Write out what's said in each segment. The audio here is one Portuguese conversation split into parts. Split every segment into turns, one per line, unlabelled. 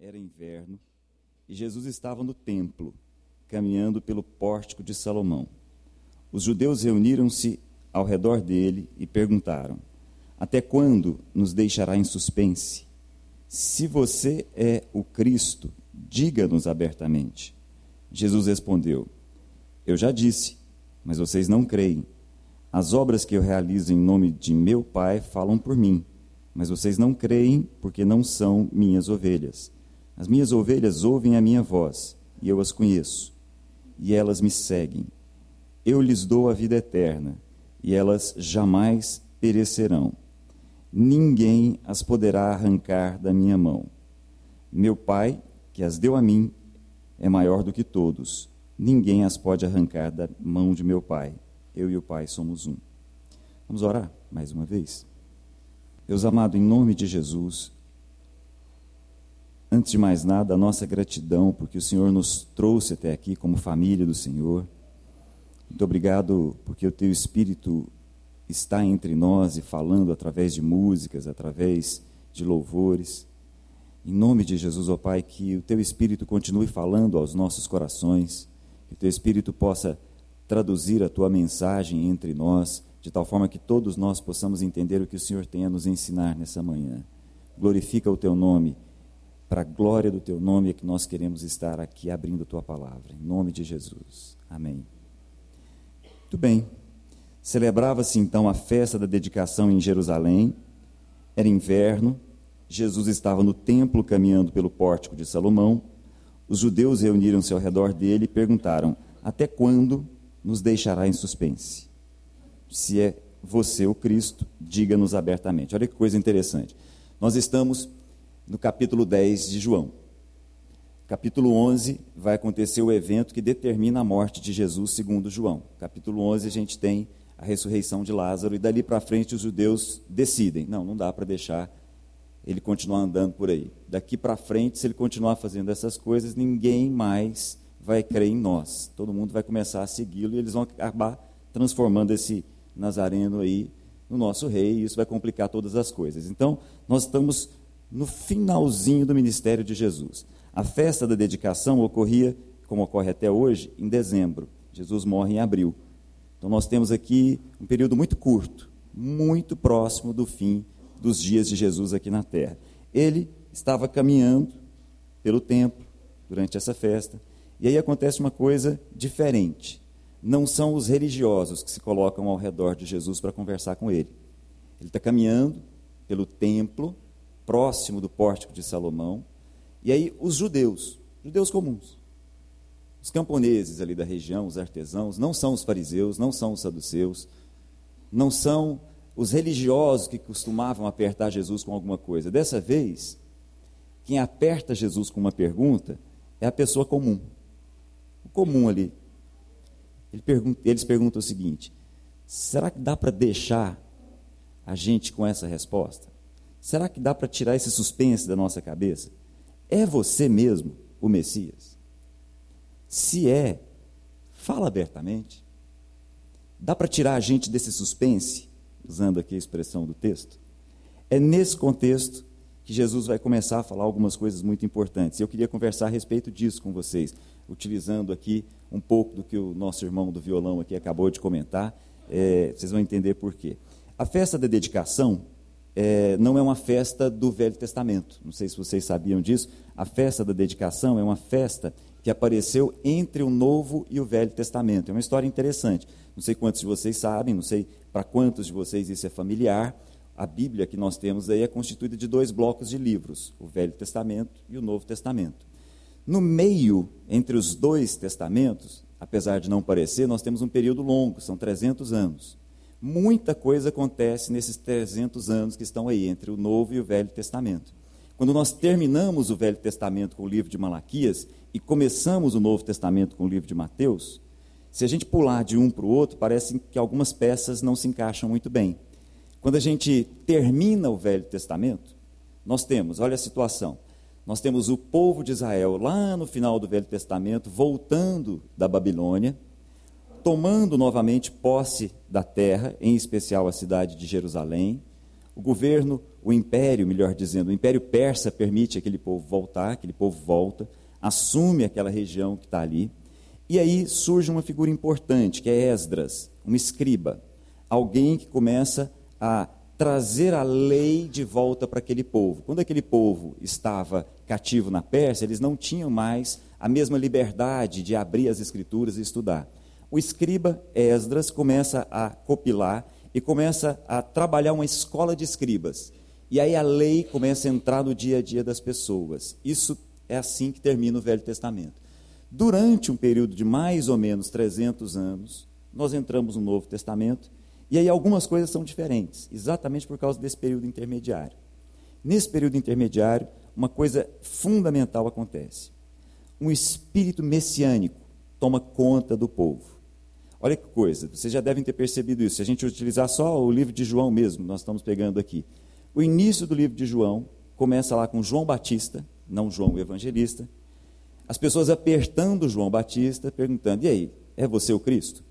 Era inverno e Jesus estava no templo, caminhando pelo pórtico de Salomão. Os judeus reuniram-se ao redor dele e perguntaram: Até quando nos deixará em suspense? Se você é o Cristo, diga-nos abertamente. Jesus respondeu: Eu já disse, mas vocês não creem. As obras que eu realizo em nome de meu Pai falam por mim, mas vocês não creem porque não são minhas ovelhas. As minhas ovelhas ouvem a minha voz, e eu as conheço, e elas me seguem. Eu lhes dou a vida eterna, e elas jamais perecerão. Ninguém as poderá arrancar da minha mão. Meu Pai, que as deu a mim, é maior do que todos. Ninguém as pode arrancar da mão de meu Pai. Eu e o Pai somos um. Vamos orar mais uma vez? Deus amado, em nome de Jesus, Antes de mais nada, a nossa gratidão, porque o Senhor nos trouxe até aqui como família do Senhor. Muito obrigado, porque o Teu Espírito está entre nós e falando através de músicas, através de louvores. Em nome de Jesus, ó Pai, que o Teu Espírito continue falando aos nossos corações, que o Teu Espírito possa traduzir a Tua mensagem entre nós, de tal forma que todos nós possamos entender o que o Senhor tem a nos ensinar nessa manhã. Glorifica o Teu nome para a glória do teu nome é que nós queremos estar aqui abrindo a tua palavra. Em nome de Jesus. Amém. Muito bem. Celebrava-se então a festa da dedicação em Jerusalém. Era inverno. Jesus estava no templo caminhando pelo pórtico de Salomão. Os judeus reuniram-se ao redor dele e perguntaram: Até quando nos deixará em suspense? Se é você o Cristo, diga-nos abertamente. Olha que coisa interessante. Nós estamos no capítulo 10 de João. Capítulo 11 vai acontecer o evento que determina a morte de Jesus, segundo João. Capítulo 11 a gente tem a ressurreição de Lázaro e dali para frente os judeus decidem, não, não dá para deixar ele continuar andando por aí. Daqui para frente, se ele continuar fazendo essas coisas, ninguém mais vai crer em nós. Todo mundo vai começar a segui-lo e eles vão acabar transformando esse nazareno aí no nosso rei, e isso vai complicar todas as coisas. Então, nós estamos no finalzinho do ministério de Jesus. A festa da dedicação ocorria, como ocorre até hoje, em dezembro. Jesus morre em abril. Então nós temos aqui um período muito curto, muito próximo do fim dos dias de Jesus aqui na terra. Ele estava caminhando pelo templo durante essa festa, e aí acontece uma coisa diferente. Não são os religiosos que se colocam ao redor de Jesus para conversar com ele. Ele está caminhando pelo templo, próximo do pórtico de Salomão. E aí os judeus, judeus comuns, os camponeses ali da região, os artesãos, não são os fariseus, não são os saduceus, não são os religiosos que costumavam apertar Jesus com alguma coisa. Dessa vez, quem aperta Jesus com uma pergunta é a pessoa comum. O comum ali. Eles perguntam o seguinte: será que dá para deixar a gente com essa resposta? Será que dá para tirar esse suspense da nossa cabeça? É você mesmo o Messias? Se é, fala abertamente. Dá para tirar a gente desse suspense, usando aqui a expressão do texto? É nesse contexto que Jesus vai começar a falar algumas coisas muito importantes. Eu queria conversar a respeito disso com vocês, utilizando aqui um pouco do que o nosso irmão do violão aqui acabou de comentar. É, vocês vão entender por quê. A festa da dedicação é, não é uma festa do Velho Testamento. Não sei se vocês sabiam disso. A festa da dedicação é uma festa que apareceu entre o Novo e o Velho Testamento. É uma história interessante. Não sei quantos de vocês sabem, não sei para quantos de vocês isso é familiar. A Bíblia que nós temos aí é constituída de dois blocos de livros, o Velho Testamento e o Novo Testamento. No meio, entre os dois testamentos, apesar de não parecer, nós temos um período longo, são 300 anos. Muita coisa acontece nesses 300 anos que estão aí, entre o Novo e o Velho Testamento. Quando nós terminamos o Velho Testamento com o livro de Malaquias e começamos o Novo Testamento com o livro de Mateus, se a gente pular de um para o outro, parece que algumas peças não se encaixam muito bem. Quando a gente termina o Velho Testamento, nós temos, olha a situação, nós temos o povo de Israel lá no final do Velho Testamento, voltando da Babilônia, tomando novamente posse da terra, em especial a cidade de Jerusalém, O governo, o império, melhor dizendo, o império persa permite aquele povo voltar, aquele povo volta, assume aquela região que está ali. E aí surge uma figura importante, que é Esdras, um escriba, alguém que começa a trazer a lei de volta para aquele povo. Quando aquele povo estava cativo na Pérsia, eles não tinham mais a mesma liberdade de abrir as escrituras e estudar. O escriba Esdras começa a copilar e começa a trabalhar uma escola de escribas. E aí a lei começa a entrar no dia a dia das pessoas. Isso é assim que termina o Velho Testamento. Durante um período de mais ou menos 300 anos, nós entramos no Novo Testamento e aí algumas coisas são diferentes, exatamente por causa desse período intermediário. Nesse período intermediário, uma coisa fundamental acontece. Um espírito messiânico toma conta do povo. Olha que coisa, vocês já devem ter percebido isso. Se a gente utilizar só o livro de João mesmo, nós estamos pegando aqui. O início do livro de João começa lá com João Batista, não João o evangelista. As pessoas apertando João Batista, perguntando: e aí, é você o Cristo?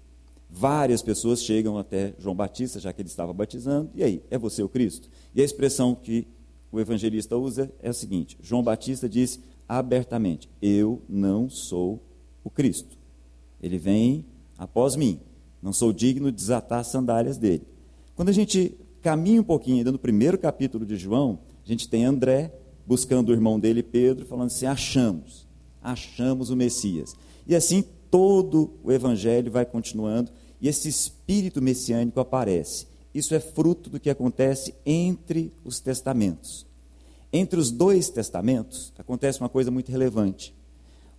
Várias pessoas chegam até João Batista, já que ele estava batizando, e aí, é você o Cristo? E a expressão que o evangelista usa é a seguinte: João Batista disse abertamente: Eu não sou o Cristo. Ele vem após mim. Não sou digno de desatar as sandálias dele. Quando a gente caminha um pouquinho, ainda no primeiro capítulo de João, a gente tem André buscando o irmão dele, Pedro, falando assim: achamos, achamos o Messias. E assim todo o evangelho vai continuando e esse espírito messiânico aparece. Isso é fruto do que acontece entre os testamentos. Entre os dois testamentos acontece uma coisa muito relevante.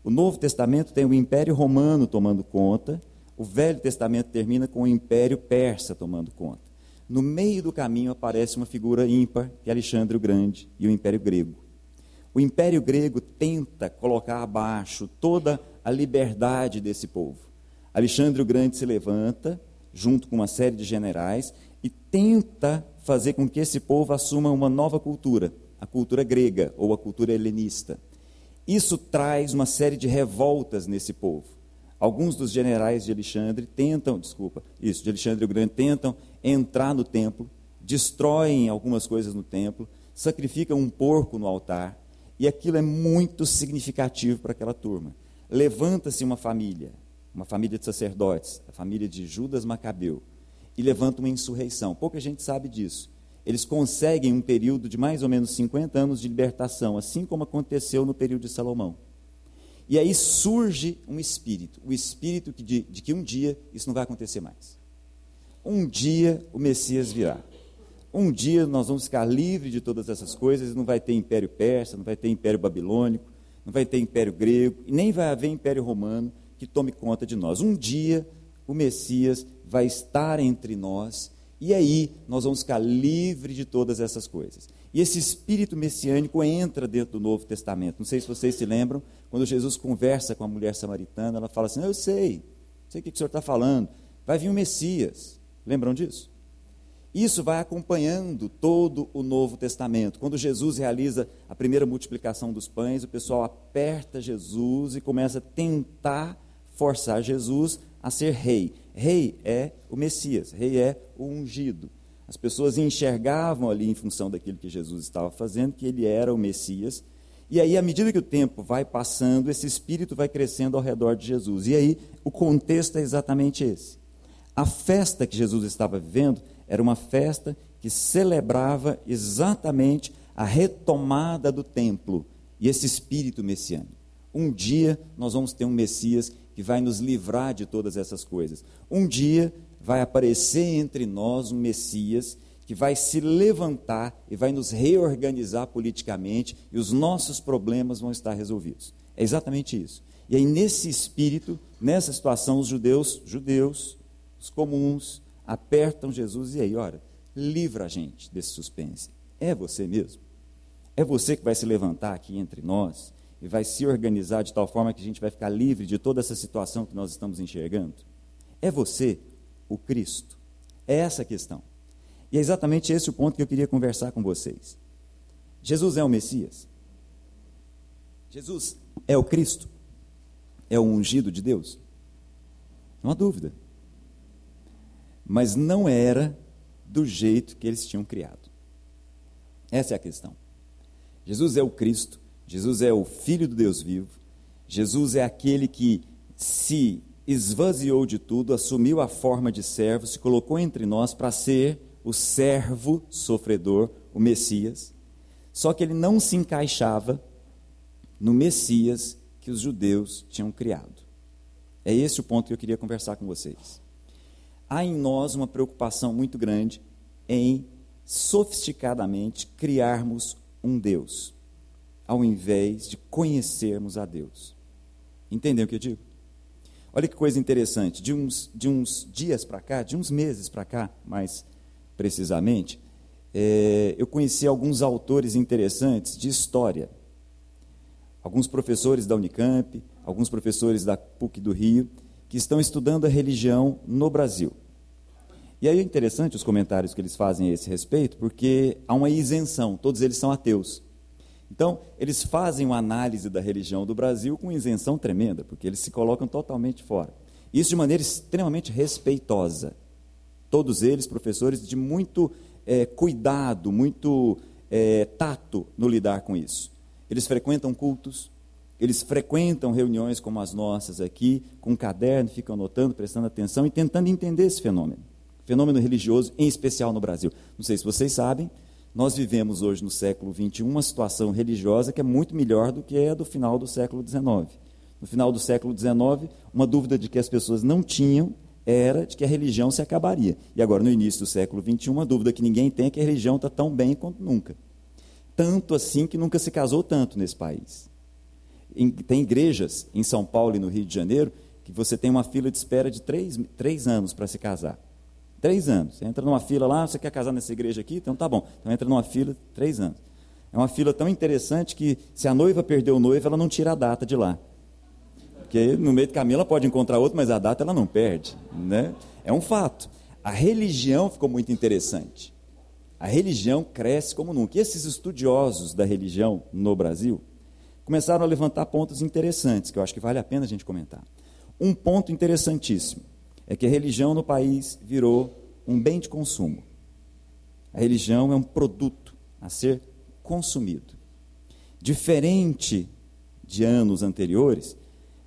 O Novo Testamento tem o Império Romano tomando conta o Velho Testamento termina com o Império Persa tomando conta. No meio do caminho aparece uma figura ímpar, que é Alexandre o Grande, e o Império Grego. O Império Grego tenta colocar abaixo toda a liberdade desse povo. Alexandre o Grande se levanta, junto com uma série de generais, e tenta fazer com que esse povo assuma uma nova cultura, a cultura grega ou a cultura helenista. Isso traz uma série de revoltas nesse povo. Alguns dos generais de Alexandre tentam, desculpa, isso, de Alexandre o Grande, tentam entrar no templo, destroem algumas coisas no templo, sacrificam um porco no altar, e aquilo é muito significativo para aquela turma. Levanta-se uma família, uma família de sacerdotes, a família de Judas Macabeu, e levanta uma insurreição. Pouca gente sabe disso. Eles conseguem um período de mais ou menos 50 anos de libertação, assim como aconteceu no período de Salomão. E aí surge um espírito, o espírito de, de que um dia isso não vai acontecer mais. Um dia o Messias virá. Um dia nós vamos ficar livres de todas essas coisas, não vai ter império persa, não vai ter império babilônico, não vai ter império grego, e nem vai haver império romano que tome conta de nós. Um dia o Messias vai estar entre nós, e aí nós vamos ficar livres de todas essas coisas. E esse espírito messiânico entra dentro do Novo Testamento. Não sei se vocês se lembram, quando Jesus conversa com a mulher samaritana, ela fala assim: Eu sei, sei o que o senhor está falando, vai vir o Messias. Lembram disso? Isso vai acompanhando todo o Novo Testamento. Quando Jesus realiza a primeira multiplicação dos pães, o pessoal aperta Jesus e começa a tentar forçar Jesus a ser rei. Rei é o Messias, rei é o ungido. As pessoas enxergavam ali, em função daquilo que Jesus estava fazendo, que ele era o Messias. E aí, à medida que o tempo vai passando, esse espírito vai crescendo ao redor de Jesus. E aí, o contexto é exatamente esse. A festa que Jesus estava vivendo era uma festa que celebrava exatamente a retomada do templo e esse espírito messiânico. Um dia nós vamos ter um Messias que vai nos livrar de todas essas coisas. Um dia vai aparecer entre nós um Messias que vai se levantar e vai nos reorganizar politicamente e os nossos problemas vão estar resolvidos. É exatamente isso. E aí, nesse espírito, nessa situação, os judeus, judeus, os comuns, apertam Jesus e aí, olha, livra a gente desse suspense. É você mesmo. É você que vai se levantar aqui entre nós e vai se organizar de tal forma que a gente vai ficar livre de toda essa situação que nós estamos enxergando. É você o Cristo? É essa a questão. E é exatamente esse o ponto que eu queria conversar com vocês. Jesus é o Messias? Jesus é o Cristo? É o ungido de Deus? Não há dúvida. Mas não era do jeito que eles tinham criado. Essa é a questão. Jesus é o Cristo, Jesus é o Filho do Deus vivo, Jesus é aquele que se esvaziou de tudo, assumiu a forma de servo, se colocou entre nós para ser o servo sofredor, o Messias. Só que ele não se encaixava no Messias que os judeus tinham criado. É esse o ponto que eu queria conversar com vocês. Há em nós uma preocupação muito grande em sofisticadamente criarmos um Deus, ao invés de conhecermos a Deus. Entendeu o que eu digo? Olha que coisa interessante, de uns, de uns dias para cá, de uns meses para cá, mais precisamente, é, eu conheci alguns autores interessantes de história. Alguns professores da Unicamp, alguns professores da PUC do Rio, que estão estudando a religião no Brasil. E aí é interessante os comentários que eles fazem a esse respeito, porque há uma isenção, todos eles são ateus. Então, eles fazem uma análise da religião do Brasil com isenção tremenda, porque eles se colocam totalmente fora. Isso de maneira extremamente respeitosa. Todos eles, professores de muito é, cuidado, muito é, tato no lidar com isso. Eles frequentam cultos, eles frequentam reuniões como as nossas aqui, com um caderno, ficam anotando, prestando atenção e tentando entender esse fenômeno fenômeno religioso, em especial no Brasil. Não sei se vocês sabem, nós vivemos hoje no século XXI uma situação religiosa que é muito melhor do que a do final do século XIX. No final do século XIX, uma dúvida de que as pessoas não tinham era de que a religião se acabaria. E agora, no início do século XXI, uma dúvida que ninguém tem é que a religião está tão bem quanto nunca. Tanto assim que nunca se casou tanto nesse país. Tem igrejas em São Paulo e no Rio de Janeiro que você tem uma fila de espera de três, três anos para se casar. Três anos. Você entra numa fila lá, você quer casar nessa igreja aqui? Então tá bom. Então entra numa fila, três anos. É uma fila tão interessante que se a noiva perdeu o noivo, ela não tira a data de lá. Porque no meio do caminho ela pode encontrar outro, mas a data ela não perde. Né? É um fato. A religião ficou muito interessante. A religião cresce como nunca. E esses estudiosos da religião no Brasil começaram a levantar pontos interessantes, que eu acho que vale a pena a gente comentar. Um ponto interessantíssimo é que a religião no país virou um bem de consumo. A religião é um produto a ser consumido. Diferente de anos anteriores,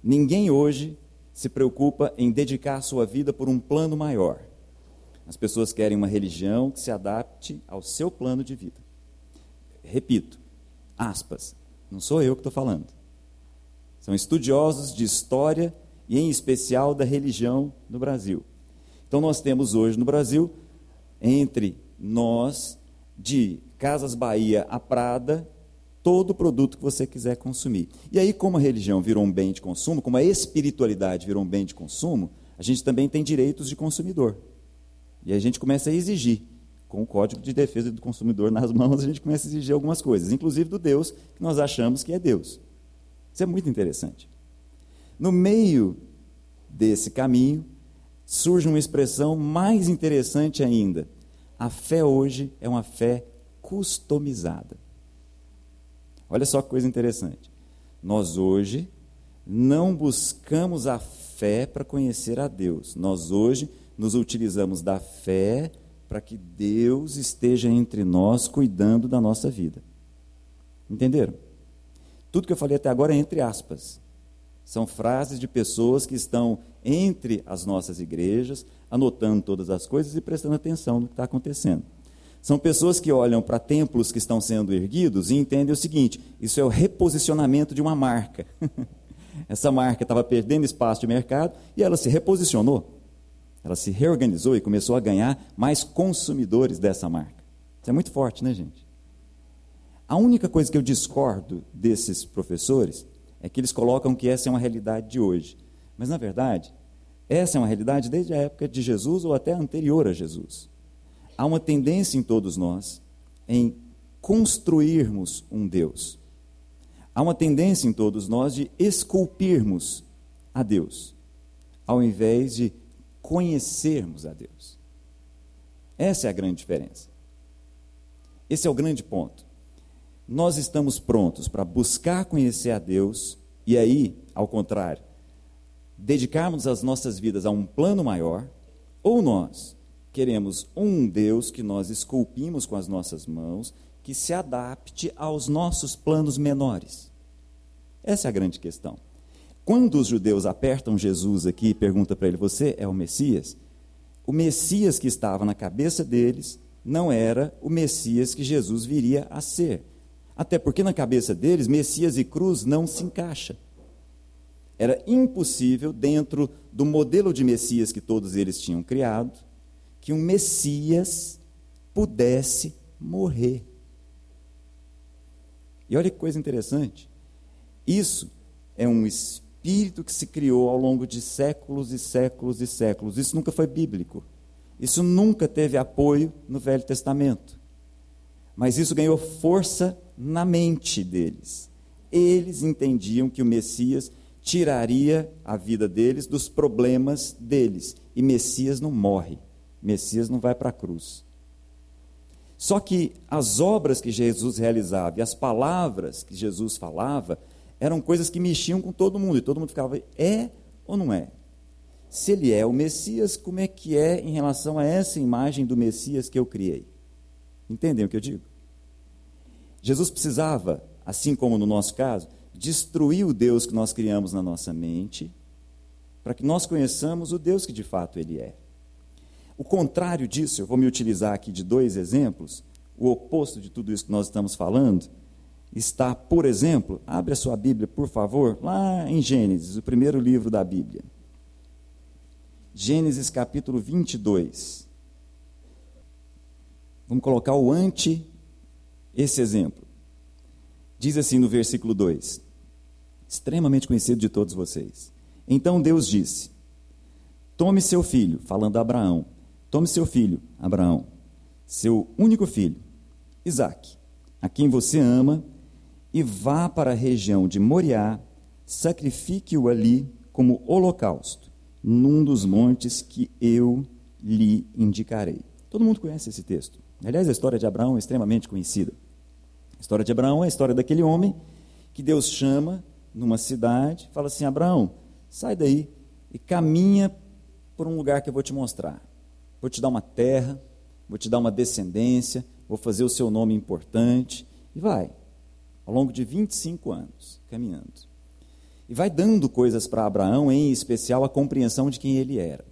ninguém hoje se preocupa em dedicar sua vida por um plano maior. As pessoas querem uma religião que se adapte ao seu plano de vida. Repito, aspas, não sou eu que estou falando. São estudiosos de história e, em especial, da religião no Brasil. Então, nós temos hoje no Brasil, entre nós, de Casas Bahia a Prada, todo o produto que você quiser consumir. E aí, como a religião virou um bem de consumo, como a espiritualidade virou um bem de consumo, a gente também tem direitos de consumidor. E a gente começa a exigir, com o Código de Defesa do Consumidor nas mãos, a gente começa a exigir algumas coisas, inclusive do Deus que nós achamos que é Deus. Isso é muito interessante. No meio desse caminho, surge uma expressão mais interessante ainda. A fé hoje é uma fé customizada. Olha só que coisa interessante. Nós hoje não buscamos a fé para conhecer a Deus. Nós hoje nos utilizamos da fé para que Deus esteja entre nós cuidando da nossa vida. Entenderam? Tudo que eu falei até agora é entre aspas. São frases de pessoas que estão entre as nossas igrejas, anotando todas as coisas e prestando atenção no que está acontecendo. São pessoas que olham para templos que estão sendo erguidos e entendem o seguinte: isso é o reposicionamento de uma marca. Essa marca estava perdendo espaço de mercado e ela se reposicionou. Ela se reorganizou e começou a ganhar mais consumidores dessa marca. Isso é muito forte, né, gente? A única coisa que eu discordo desses professores é que eles colocam que essa é uma realidade de hoje. Mas, na verdade, essa é uma realidade desde a época de Jesus ou até anterior a Jesus. Há uma tendência em todos nós em construirmos um Deus. Há uma tendência em todos nós de esculpirmos a Deus, ao invés de conhecermos a Deus. Essa é a grande diferença. Esse é o grande ponto nós estamos prontos para buscar conhecer a Deus e aí, ao contrário, dedicarmos as nossas vidas a um plano maior, ou nós queremos um Deus que nós esculpimos com as nossas mãos, que se adapte aos nossos planos menores. Essa é a grande questão. Quando os judeus apertam Jesus aqui e perguntam para ele: Você é o Messias? O Messias que estava na cabeça deles não era o Messias que Jesus viria a ser. Até porque na cabeça deles, Messias e cruz não se encaixa. Era impossível, dentro do modelo de Messias que todos eles tinham criado, que um Messias pudesse morrer. E olha que coisa interessante. Isso é um espírito que se criou ao longo de séculos e séculos e séculos. Isso nunca foi bíblico. Isso nunca teve apoio no Velho Testamento. Mas isso ganhou força na mente deles. Eles entendiam que o Messias tiraria a vida deles dos problemas deles. E Messias não morre. Messias não vai para a cruz. Só que as obras que Jesus realizava e as palavras que Jesus falava eram coisas que mexiam com todo mundo. E todo mundo ficava, é ou não é? Se ele é o Messias, como é que é em relação a essa imagem do Messias que eu criei? Entendem o que eu digo? Jesus precisava, assim como no nosso caso, destruir o Deus que nós criamos na nossa mente, para que nós conheçamos o Deus que de fato ele é. O contrário disso, eu vou me utilizar aqui de dois exemplos, o oposto de tudo isso que nós estamos falando, está, por exemplo, abre a sua Bíblia, por favor, lá em Gênesis, o primeiro livro da Bíblia. Gênesis capítulo 22. Vamos colocar o ante esse exemplo. Diz assim no versículo 2, extremamente conhecido de todos vocês. Então Deus disse: Tome seu filho, falando a Abraão, tome seu filho, Abraão, seu único filho, Isaque, a quem você ama, e vá para a região de Moriá, sacrifique-o ali como holocausto num dos montes que eu lhe indicarei. Todo mundo conhece esse texto. Aliás, a história de Abraão é extremamente conhecida. A história de Abraão é a história daquele homem que Deus chama numa cidade, fala assim: Abraão, sai daí e caminha por um lugar que eu vou te mostrar. Vou te dar uma terra, vou te dar uma descendência, vou fazer o seu nome importante. E vai, ao longo de 25 anos, caminhando. E vai dando coisas para Abraão, em especial a compreensão de quem ele era.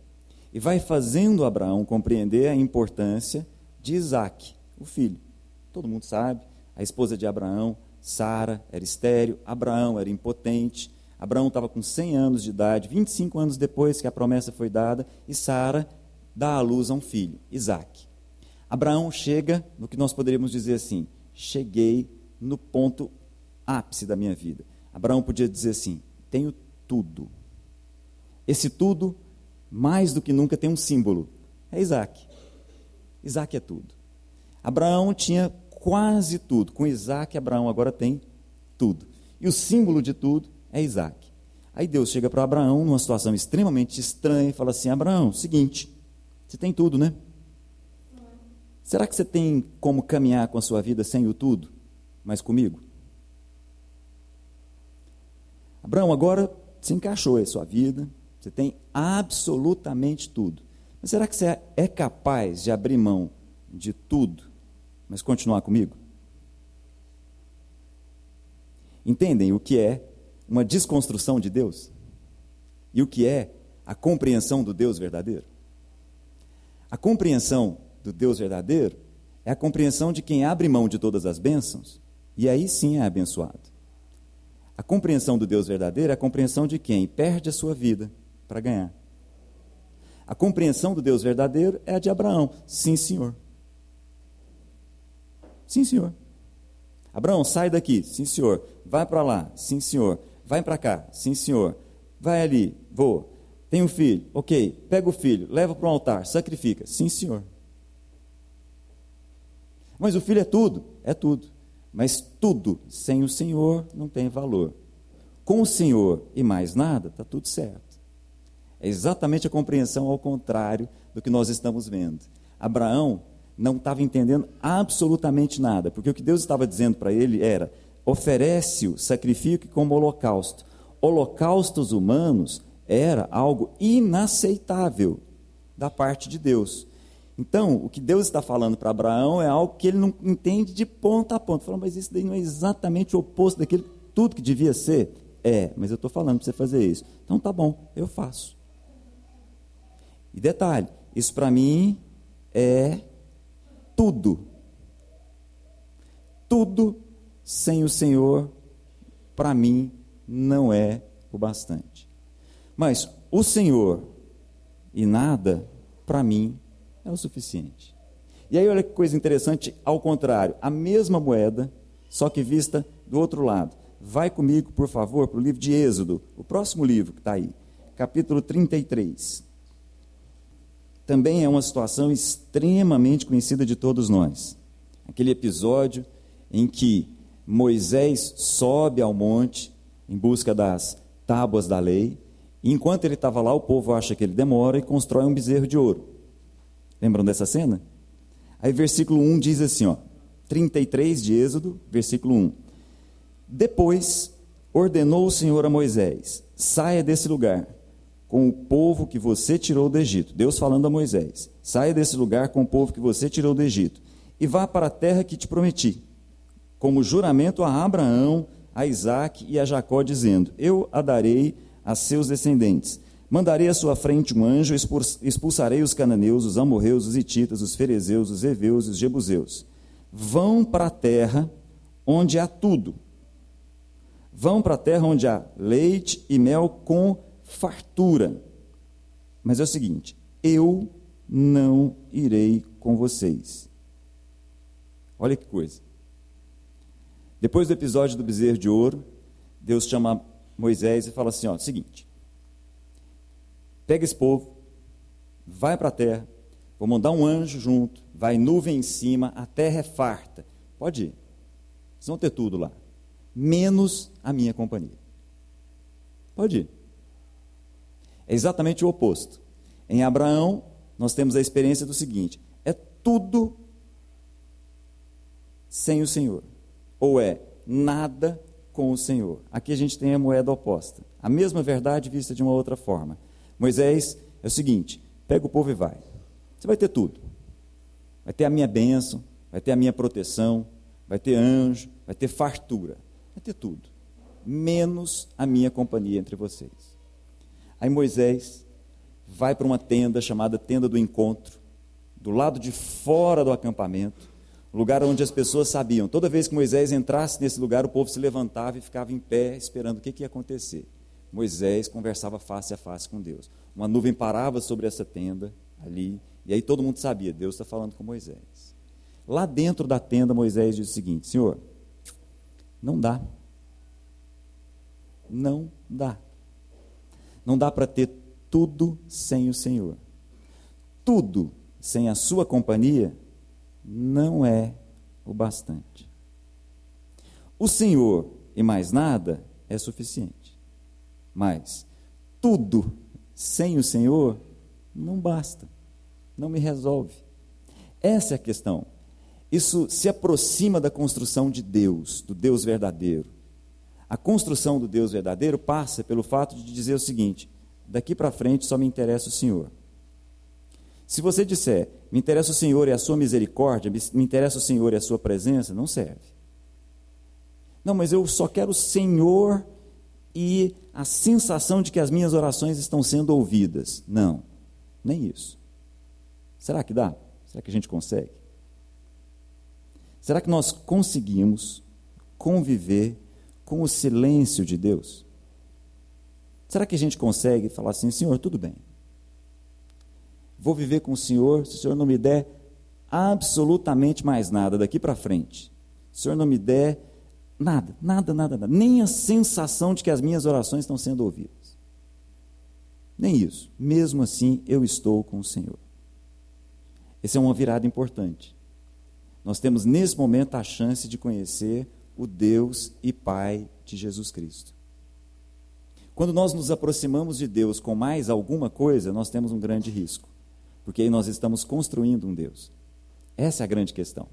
E vai fazendo Abraão compreender a importância de Isaac, o filho. Todo mundo sabe, a esposa de Abraão, Sara, era estéreo, Abraão era impotente, Abraão estava com 100 anos de idade, 25 anos depois que a promessa foi dada, e Sara dá à luz a um filho, Isaac. Abraão chega no que nós poderíamos dizer assim: cheguei no ponto ápice da minha vida. Abraão podia dizer assim: tenho tudo. Esse tudo, mais do que nunca, tem um símbolo: é Isaac. Isaac é tudo. Abraão tinha quase tudo. Com Isaac, Abraão agora tem tudo. E o símbolo de tudo é Isaac. Aí Deus chega para Abraão numa situação extremamente estranha e fala assim: Abraão, seguinte, você tem tudo, né? Será que você tem como caminhar com a sua vida sem o tudo, mas comigo? Abraão, agora se encaixou a sua vida, você tem absolutamente tudo. Mas será que você é capaz de abrir mão de tudo, mas continuar comigo? Entendem o que é uma desconstrução de Deus? E o que é a compreensão do Deus verdadeiro? A compreensão do Deus verdadeiro é a compreensão de quem abre mão de todas as bênçãos e aí sim é abençoado. A compreensão do Deus verdadeiro é a compreensão de quem perde a sua vida para ganhar. A compreensão do Deus verdadeiro é a de Abraão. Sim, senhor. Sim, senhor. Abraão, sai daqui. Sim, senhor. Vai para lá. Sim, senhor. Vai para cá. Sim, senhor. Vai ali. Vou. Tem um filho. Ok. Pega o filho. Leva para o altar. Sacrifica. Sim, senhor. Mas o filho é tudo. É tudo. Mas tudo sem o Senhor não tem valor. Com o Senhor e mais nada, está tudo certo. É exatamente a compreensão ao contrário do que nós estamos vendo. Abraão não estava entendendo absolutamente nada, porque o que Deus estava dizendo para ele era: oferece-o, sacrifique como holocausto. Holocaustos humanos era algo inaceitável da parte de Deus. Então, o que Deus está falando para Abraão é algo que ele não entende de ponta a ponta. Falando, mas isso daí não é exatamente o oposto daquilo tudo que devia ser? É, mas eu estou falando para você fazer isso. Então tá bom, eu faço. E detalhe, isso para mim é tudo. Tudo sem o Senhor, para mim, não é o bastante. Mas o Senhor e nada, para mim, é o suficiente. E aí, olha que coisa interessante, ao contrário, a mesma moeda, só que vista do outro lado. Vai comigo, por favor, para o livro de Êxodo, o próximo livro que está aí, capítulo 33. Também é uma situação extremamente conhecida de todos nós. Aquele episódio em que Moisés sobe ao monte em busca das tábuas da lei, e enquanto ele estava lá, o povo acha que ele demora e constrói um bezerro de ouro. Lembram dessa cena? Aí versículo 1 diz assim, ó, 33 de Êxodo, versículo 1. Depois ordenou o Senhor a Moisés: saia desse lugar com o povo que você tirou do Egito. Deus falando a Moisés: saia desse lugar com o povo que você tirou do Egito e vá para a terra que te prometi, como juramento a Abraão, a Isaac e a Jacó, dizendo: Eu a darei a seus descendentes. Mandarei à sua frente um anjo, expulsarei os cananeus, os amorreus, os hititas, os ferezeus, os heveus e os jebuseus. Vão para a terra onde há tudo. Vão para a terra onde há leite e mel com fartura. Mas é o seguinte: eu não irei com vocês. Olha que coisa. Depois do episódio do bezerro de ouro, Deus chama Moisés e fala assim: ó, seguinte, pega esse povo, vai para a terra, vou mandar um anjo junto, vai nuvem em cima, a terra é farta. Pode ir. Vocês vão ter tudo lá. Menos a minha companhia. Pode ir. É exatamente o oposto. Em Abraão, nós temos a experiência do seguinte: é tudo sem o Senhor. Ou é nada com o Senhor. Aqui a gente tem a moeda oposta. A mesma verdade vista de uma outra forma. Moisés é o seguinte: pega o povo e vai. Você vai ter tudo. Vai ter a minha bênção, vai ter a minha proteção, vai ter anjo, vai ter fartura, vai ter tudo. Menos a minha companhia entre vocês. Aí Moisés vai para uma tenda chamada Tenda do Encontro, do lado de fora do acampamento, lugar onde as pessoas sabiam. Toda vez que Moisés entrasse nesse lugar, o povo se levantava e ficava em pé, esperando o que, que ia acontecer. Moisés conversava face a face com Deus. Uma nuvem parava sobre essa tenda ali, e aí todo mundo sabia, Deus está falando com Moisés. Lá dentro da tenda, Moisés diz o seguinte: Senhor, não dá. Não dá. Não dá para ter tudo sem o Senhor. Tudo sem a sua companhia não é o bastante. O Senhor e mais nada é suficiente. Mas tudo sem o Senhor não basta, não me resolve. Essa é a questão. Isso se aproxima da construção de Deus, do Deus verdadeiro. A construção do Deus verdadeiro passa pelo fato de dizer o seguinte: daqui para frente só me interessa o Senhor. Se você disser, me interessa o Senhor e a sua misericórdia, me interessa o Senhor e a sua presença, não serve. Não, mas eu só quero o Senhor e a sensação de que as minhas orações estão sendo ouvidas. Não, nem isso. Será que dá? Será que a gente consegue? Será que nós conseguimos conviver com o silêncio de Deus? Será que a gente consegue falar assim, Senhor, tudo bem. Vou viver com o Senhor, se o Senhor não me der absolutamente mais nada daqui para frente. Se o Senhor não me der Nada, nada, nada, nada. Nem a sensação de que as minhas orações estão sendo ouvidas. Nem isso. Mesmo assim, eu estou com o Senhor. Essa é uma virada importante. Nós temos nesse momento a chance de conhecer o Deus e Pai de Jesus Cristo. Quando nós nos aproximamos de Deus com mais alguma coisa, nós temos um grande risco, porque aí nós estamos construindo um Deus. Essa é a grande questão.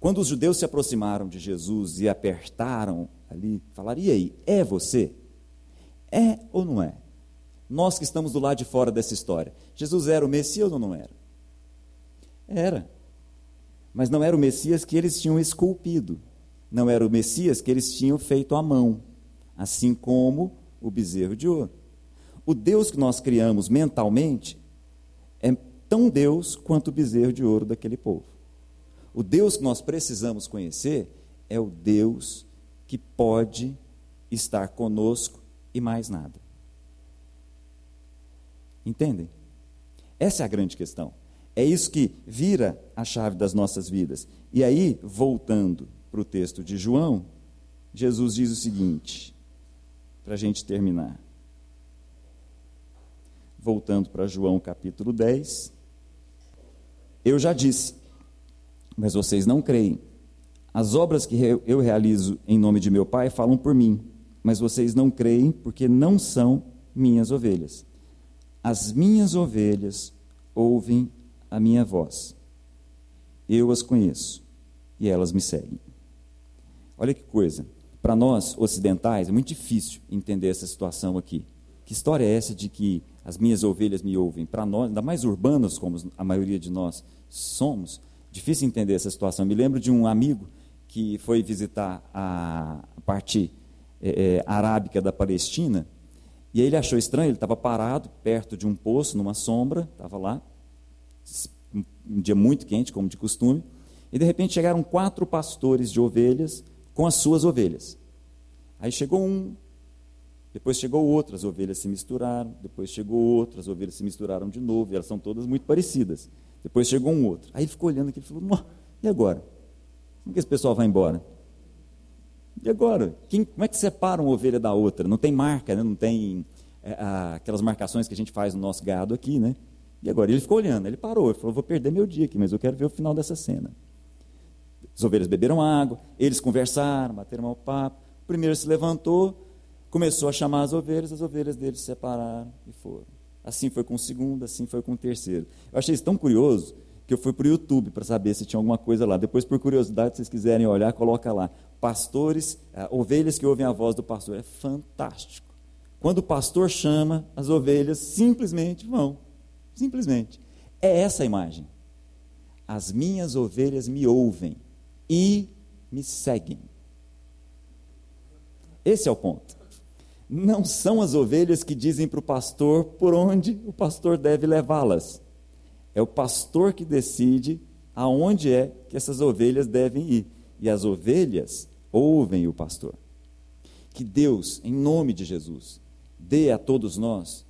Quando os judeus se aproximaram de Jesus e apertaram ali, falaram: e aí, é você? É ou não é? Nós que estamos do lado de fora dessa história, Jesus era o Messias ou não era? Era. Mas não era o Messias que eles tinham esculpido. Não era o Messias que eles tinham feito à mão. Assim como o bezerro de ouro. O Deus que nós criamos mentalmente é tão Deus quanto o bezerro de ouro daquele povo. O Deus que nós precisamos conhecer é o Deus que pode estar conosco e mais nada. Entendem? Essa é a grande questão. É isso que vira a chave das nossas vidas. E aí, voltando para o texto de João, Jesus diz o seguinte, para a gente terminar. Voltando para João capítulo 10. Eu já disse, mas vocês não creem. As obras que eu realizo em nome de meu Pai falam por mim, mas vocês não creem porque não são minhas ovelhas. As minhas ovelhas ouvem a minha voz. Eu as conheço e elas me seguem. Olha que coisa. Para nós ocidentais é muito difícil entender essa situação aqui. Que história é essa de que as minhas ovelhas me ouvem? Para nós, ainda mais urbanos como a maioria de nós somos, difícil entender essa situação. Me lembro de um amigo que foi visitar a parte é, é, arábica da Palestina, e aí ele achou estranho, ele estava parado perto de um poço, numa sombra, estava lá, um dia muito quente, como de costume, e de repente chegaram quatro pastores de ovelhas com as suas ovelhas. Aí chegou um, depois chegou outro, as ovelhas se misturaram, depois chegou outro, as ovelhas se misturaram de novo, elas são todas muito parecidas. Depois chegou um outro. Aí ele ficou olhando aqui e falou: e agora? Como que esse pessoal vai embora? E agora? Quem, como é que separa uma ovelha da outra? Não tem marca, né? não tem é, a, aquelas marcações que a gente faz no nosso gado aqui, né? E agora? Ele ficou olhando, ele parou, ele falou: vou perder meu dia aqui, mas eu quero ver o final dessa cena. As ovelhas beberam água, eles conversaram, bateram mal papo. O primeiro se levantou, começou a chamar as ovelhas, as ovelhas dele se separaram e foram. Assim foi com o segundo, assim foi com o terceiro. Eu achei isso tão curioso que eu fui para o YouTube para saber se tinha alguma coisa lá. Depois, por curiosidade, se vocês quiserem olhar, coloca lá. Pastores, uh, ovelhas que ouvem a voz do pastor. É fantástico. Quando o pastor chama, as ovelhas simplesmente vão. Simplesmente. É essa a imagem. As minhas ovelhas me ouvem e me seguem. Esse é o ponto. Não são as ovelhas que dizem para o pastor por onde o pastor deve levá-las é o pastor que decide aonde é que essas ovelhas devem ir. E as ovelhas ouvem o pastor. Que Deus, em nome de Jesus, dê a todos nós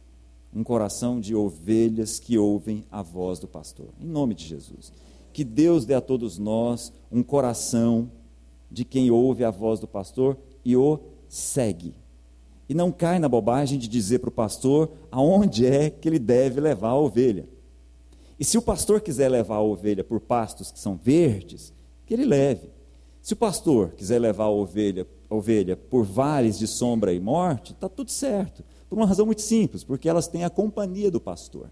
um coração de ovelhas que ouvem a voz do pastor. Em nome de Jesus. Que Deus dê a todos nós um coração de quem ouve a voz do pastor e o segue. E não cai na bobagem de dizer para o pastor aonde é que ele deve levar a ovelha. E se o pastor quiser levar a ovelha por pastos que são verdes, que ele leve. Se o pastor quiser levar a ovelha, a ovelha por vales de sombra e morte, está tudo certo. Por uma razão muito simples, porque elas têm a companhia do pastor.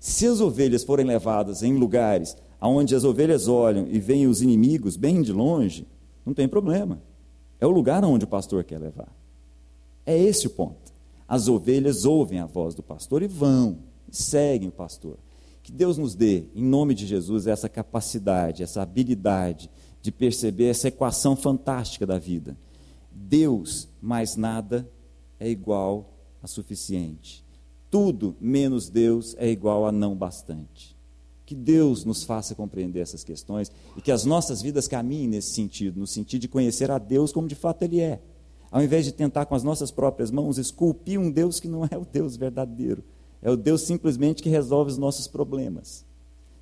Se as ovelhas forem levadas em lugares onde as ovelhas olham e veem os inimigos bem de longe, não tem problema. É o lugar onde o pastor quer levar. É esse o ponto. As ovelhas ouvem a voz do pastor e vão, seguem o pastor. Que Deus nos dê, em nome de Jesus, essa capacidade, essa habilidade de perceber essa equação fantástica da vida. Deus mais nada é igual a suficiente. Tudo menos Deus é igual a não bastante. Que Deus nos faça compreender essas questões e que as nossas vidas caminhem nesse sentido, no sentido de conhecer a Deus como de fato Ele é. Ao invés de tentar com as nossas próprias mãos esculpir um Deus que não é o Deus verdadeiro, é o Deus simplesmente que resolve os nossos problemas.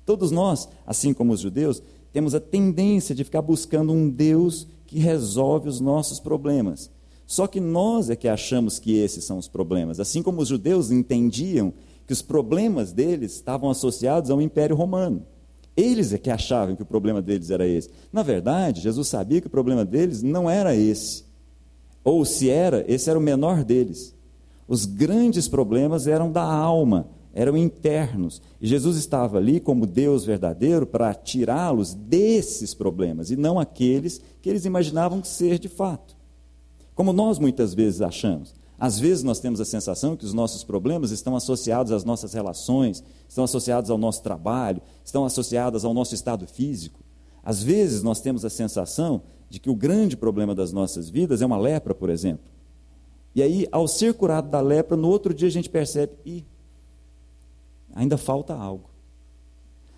Todos nós, assim como os judeus, temos a tendência de ficar buscando um Deus que resolve os nossos problemas. Só que nós é que achamos que esses são os problemas. Assim como os judeus entendiam que os problemas deles estavam associados ao Império Romano. Eles é que achavam que o problema deles era esse. Na verdade, Jesus sabia que o problema deles não era esse. Ou se era, esse era o menor deles. Os grandes problemas eram da alma, eram internos. E Jesus estava ali como Deus verdadeiro para tirá-los desses problemas e não aqueles que eles imaginavam ser de fato. Como nós muitas vezes achamos. Às vezes nós temos a sensação que os nossos problemas estão associados às nossas relações, estão associados ao nosso trabalho, estão associados ao nosso estado físico. Às vezes nós temos a sensação de que o grande problema das nossas vidas é uma lepra, por exemplo. E aí, ao ser curado da lepra, no outro dia a gente percebe, e ainda falta algo.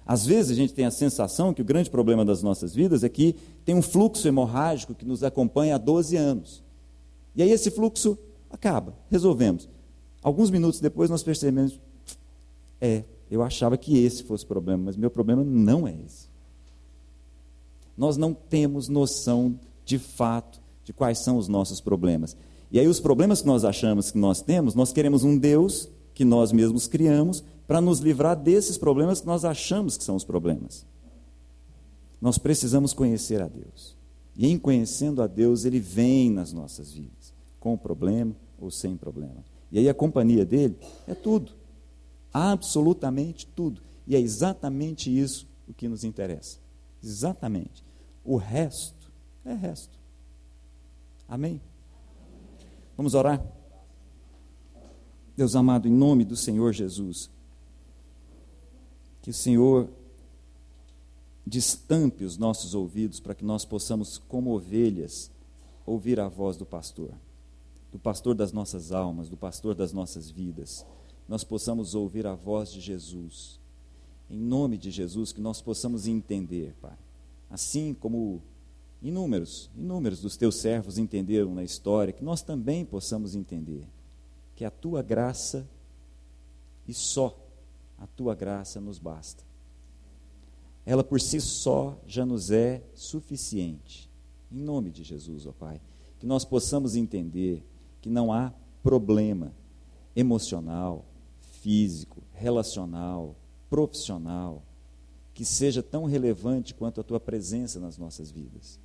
Às vezes a gente tem a sensação que o grande problema das nossas vidas é que tem um fluxo hemorrágico que nos acompanha há 12 anos. E aí esse fluxo acaba, resolvemos. Alguns minutos depois nós percebemos, é, eu achava que esse fosse o problema, mas meu problema não é esse. Nós não temos noção de fato de quais são os nossos problemas. E aí os problemas que nós achamos que nós temos, nós queremos um Deus que nós mesmos criamos para nos livrar desses problemas que nós achamos que são os problemas. Nós precisamos conhecer a Deus. E em conhecendo a Deus, Ele vem nas nossas vidas, com problema ou sem problema. E aí a companhia dele é tudo. Absolutamente tudo. E é exatamente isso o que nos interessa. Exatamente. O resto é resto. Amém? Vamos orar? Deus amado, em nome do Senhor Jesus, que o Senhor destampe os nossos ouvidos para que nós possamos, como ovelhas, ouvir a voz do pastor, do pastor das nossas almas, do pastor das nossas vidas. Nós possamos ouvir a voz de Jesus. Em nome de Jesus, que nós possamos entender, Pai. Assim como inúmeros, inúmeros dos teus servos entenderam na história, que nós também possamos entender que a tua graça e só a tua graça nos basta. Ela por si só já nos é suficiente. Em nome de Jesus, ó Pai, que nós possamos entender que não há problema emocional, físico, relacional, profissional que seja tão relevante quanto a tua presença nas nossas vidas.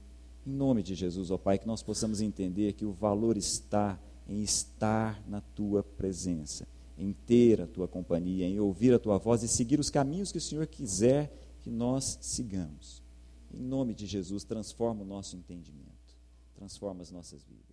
Em nome de Jesus, ó Pai, que nós possamos entender que o valor está em estar na tua presença em ter a tua companhia, em ouvir a tua voz e seguir os caminhos que o Senhor quiser que nós sigamos. Em nome de Jesus, transforma o nosso entendimento, transforma as nossas vidas.